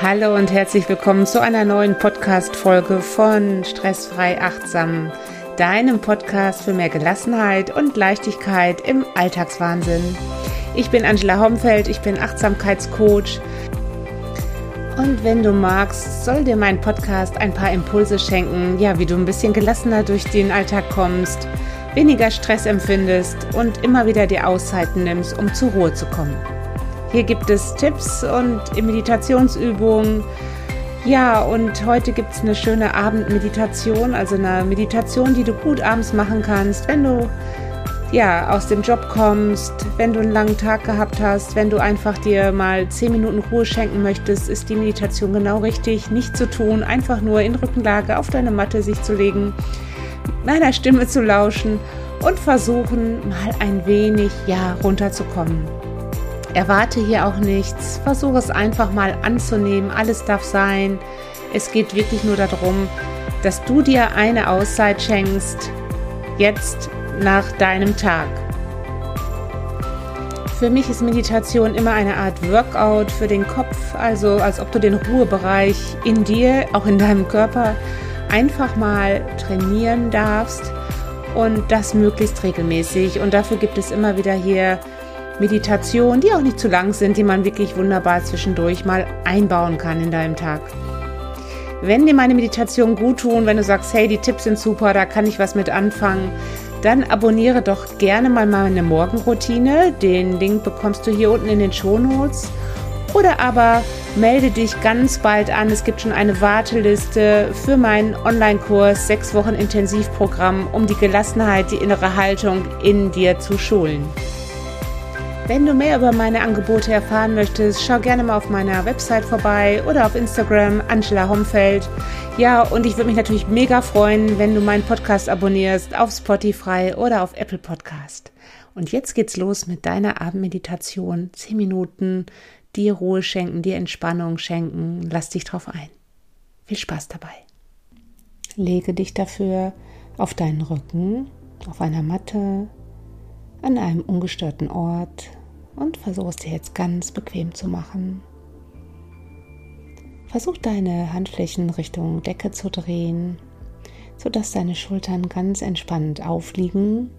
Hallo und herzlich willkommen zu einer neuen Podcast-Folge von Stressfrei Achtsam, deinem Podcast für mehr Gelassenheit und Leichtigkeit im Alltagswahnsinn. Ich bin Angela Homfeld, ich bin Achtsamkeitscoach. Und wenn du magst, soll dir mein Podcast ein paar Impulse schenken, ja, wie du ein bisschen gelassener durch den Alltag kommst, weniger Stress empfindest und immer wieder die Auszeiten nimmst, um zur Ruhe zu kommen. Hier gibt es Tipps und Meditationsübungen. Ja, und heute gibt es eine schöne Abendmeditation, also eine Meditation, die du gut abends machen kannst, wenn du ja, aus dem Job kommst, wenn du einen langen Tag gehabt hast, wenn du einfach dir mal zehn Minuten Ruhe schenken möchtest, ist die Meditation genau richtig. Nicht zu tun, einfach nur in Rückenlage auf deine Matte sich zu legen, meiner Stimme zu lauschen und versuchen, mal ein wenig, ja, runterzukommen. Erwarte hier auch nichts. Versuche es einfach mal anzunehmen. Alles darf sein. Es geht wirklich nur darum, dass du dir eine Auszeit schenkst, jetzt nach deinem Tag. Für mich ist Meditation immer eine Art Workout für den Kopf, also als ob du den Ruhebereich in dir, auch in deinem Körper, einfach mal trainieren darfst und das möglichst regelmäßig. Und dafür gibt es immer wieder hier Meditationen, die auch nicht zu lang sind, die man wirklich wunderbar zwischendurch mal einbauen kann in deinem Tag. Wenn dir meine Meditationen gut tun, wenn du sagst, hey, die Tipps sind super, da kann ich was mit anfangen, dann abonniere doch gerne mal meine Morgenroutine. Den Link bekommst du hier unten in den Shownotes. Oder aber melde dich ganz bald an. Es gibt schon eine Warteliste für meinen Online-Kurs sechs Wochen Intensivprogramm, um die Gelassenheit, die innere Haltung in dir zu schulen. Wenn du mehr über meine Angebote erfahren möchtest, schau gerne mal auf meiner Website vorbei oder auf Instagram Angela Homfeld. Ja, und ich würde mich natürlich mega freuen, wenn du meinen Podcast abonnierst auf Spotify oder auf Apple Podcast. Und jetzt geht's los mit deiner Abendmeditation. Zehn Minuten, dir Ruhe schenken, dir Entspannung schenken. Lass dich drauf ein. Viel Spaß dabei. Lege dich dafür auf deinen Rücken, auf einer Matte, an einem ungestörten Ort und versuch es dir jetzt ganz bequem zu machen. Versuch deine Handflächen Richtung Decke zu drehen, sodass deine Schultern ganz entspannt aufliegen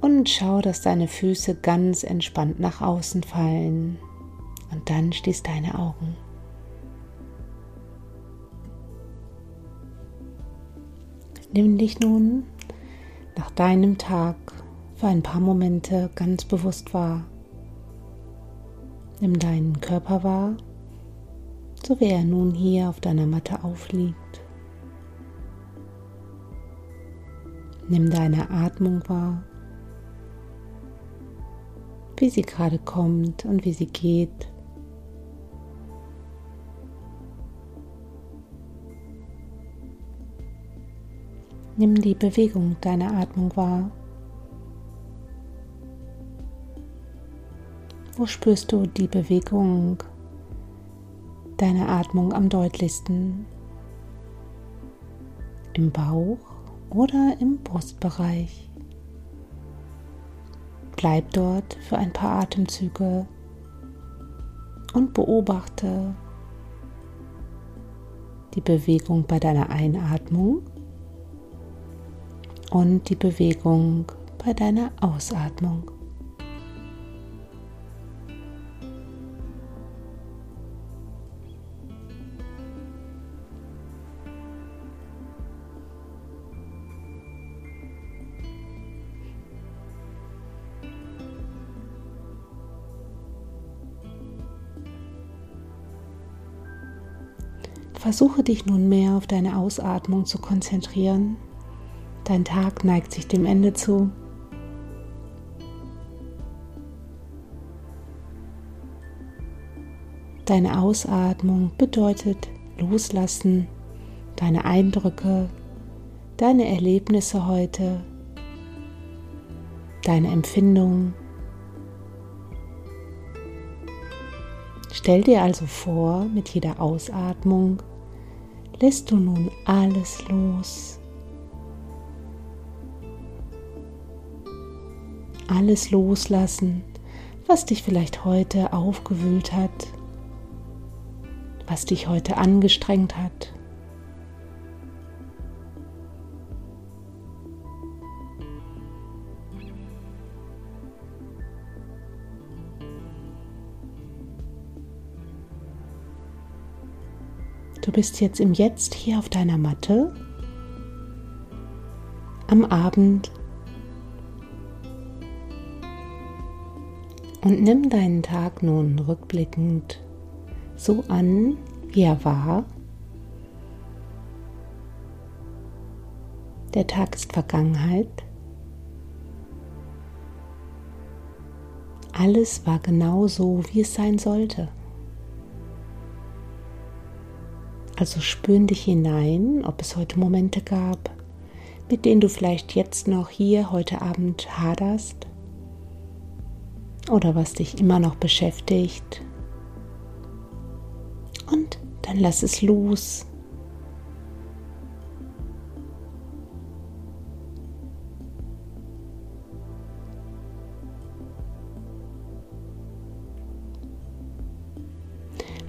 und schau, dass deine Füße ganz entspannt nach außen fallen und dann schließ deine Augen. Nimm dich nun nach deinem Tag für ein paar Momente ganz bewusst wahr. Nimm deinen Körper wahr, so wie er nun hier auf deiner Matte aufliegt. Nimm deine Atmung wahr, wie sie gerade kommt und wie sie geht. Nimm die Bewegung deiner Atmung wahr. Wo spürst du die Bewegung deiner Atmung am deutlichsten? Im Bauch oder im Brustbereich? Bleib dort für ein paar Atemzüge und beobachte die Bewegung bei deiner Einatmung und die Bewegung bei deiner Ausatmung. Versuche dich nun mehr auf deine Ausatmung zu konzentrieren. Dein Tag neigt sich dem Ende zu. Deine Ausatmung bedeutet loslassen, deine Eindrücke, deine Erlebnisse heute, deine Empfindungen. Stell dir also vor, mit jeder Ausatmung lässt du nun alles los. Alles loslassen, was dich vielleicht heute aufgewühlt hat. was dich heute angestrengt hat. Du bist jetzt im Jetzt hier auf deiner Matte am Abend und nimm deinen Tag nun rückblickend so an, wie er war. Der Tag ist Vergangenheit. Alles war genau so, wie es sein sollte. Also spüren dich hinein, ob es heute Momente gab, mit denen du vielleicht jetzt noch hier heute Abend haderst oder was dich immer noch beschäftigt. Und dann lass es los.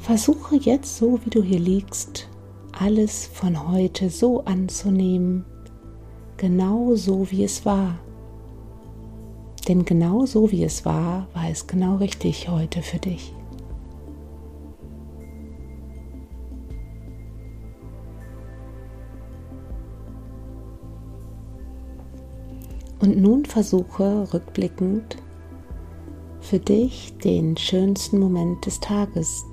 Versuche jetzt, so wie du hier liegst, alles von heute so anzunehmen, genau so wie es war. Denn genau so wie es war, war es genau richtig heute für dich. Und nun versuche rückblickend für dich den schönsten Moment des Tages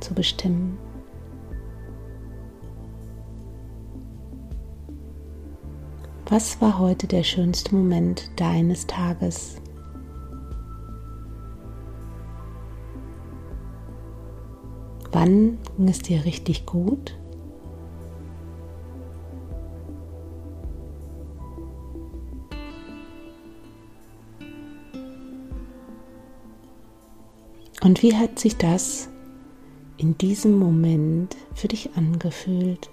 zu bestimmen. Was war heute der schönste Moment deines Tages? Wann ging es dir richtig gut? Und wie hat sich das in diesem Moment für dich angefühlt?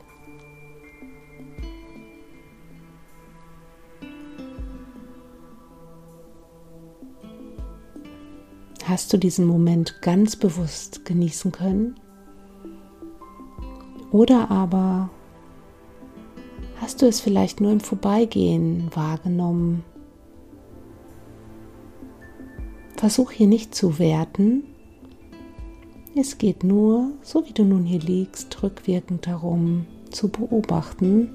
Hast du diesen Moment ganz bewusst genießen können? Oder aber hast du es vielleicht nur im Vorbeigehen wahrgenommen? Versuch hier nicht zu werten, es geht nur, so wie du nun hier liegst, rückwirkend darum zu beobachten,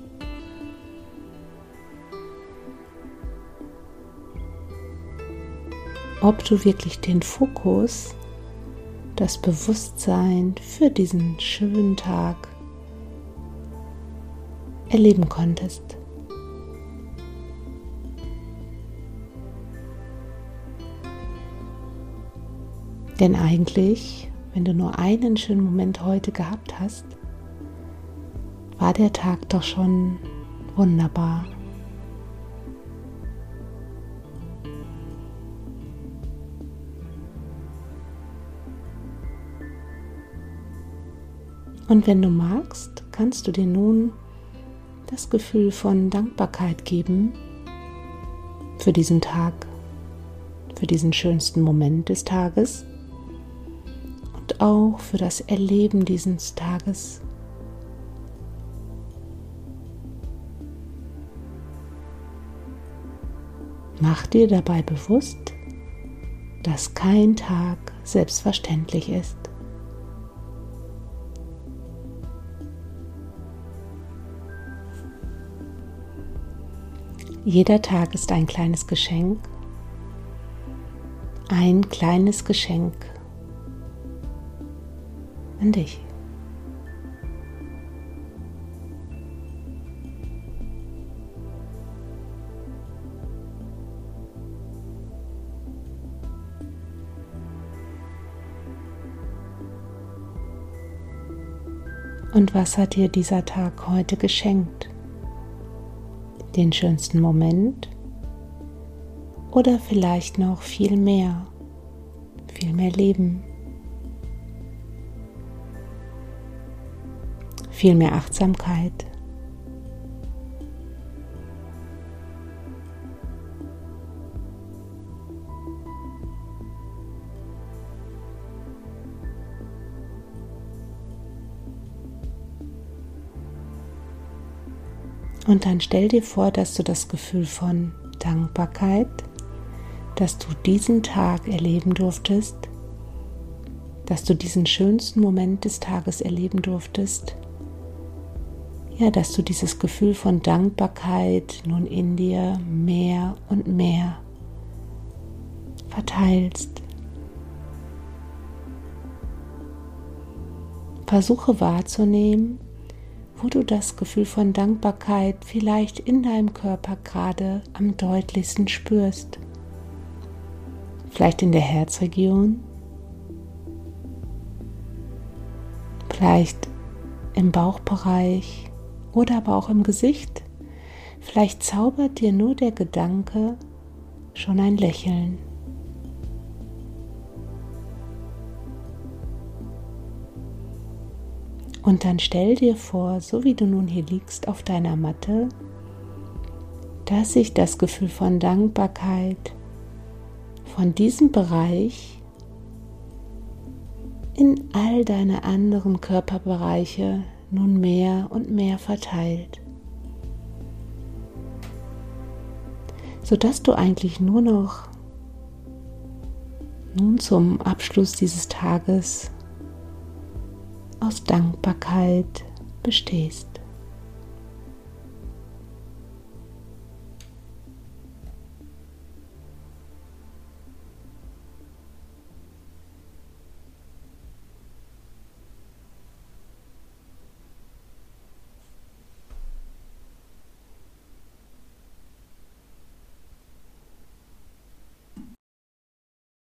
ob du wirklich den Fokus, das Bewusstsein für diesen schönen Tag erleben konntest. Denn eigentlich wenn du nur einen schönen Moment heute gehabt hast, war der Tag doch schon wunderbar. Und wenn du magst, kannst du dir nun das Gefühl von Dankbarkeit geben für diesen Tag, für diesen schönsten Moment des Tages auch für das Erleben dieses Tages. Mach dir dabei bewusst, dass kein Tag selbstverständlich ist. Jeder Tag ist ein kleines Geschenk, ein kleines Geschenk an dich. Und was hat dir dieser Tag heute geschenkt? Den schönsten Moment oder vielleicht noch viel mehr, viel mehr Leben? viel mehr Achtsamkeit. Und dann stell dir vor, dass du das Gefühl von Dankbarkeit, dass du diesen Tag erleben durftest, dass du diesen schönsten Moment des Tages erleben durftest, ja, dass du dieses Gefühl von Dankbarkeit nun in dir mehr und mehr verteilst. Versuche wahrzunehmen, wo du das Gefühl von Dankbarkeit vielleicht in deinem Körper gerade am deutlichsten spürst. Vielleicht in der Herzregion, vielleicht im Bauchbereich oder aber auch im Gesicht. Vielleicht zaubert dir nur der Gedanke schon ein Lächeln. Und dann stell dir vor, so wie du nun hier liegst auf deiner Matte, dass sich das Gefühl von Dankbarkeit von diesem Bereich in all deine anderen Körperbereiche nun mehr und mehr verteilt, sodass du eigentlich nur noch nun zum Abschluss dieses Tages aus Dankbarkeit bestehst.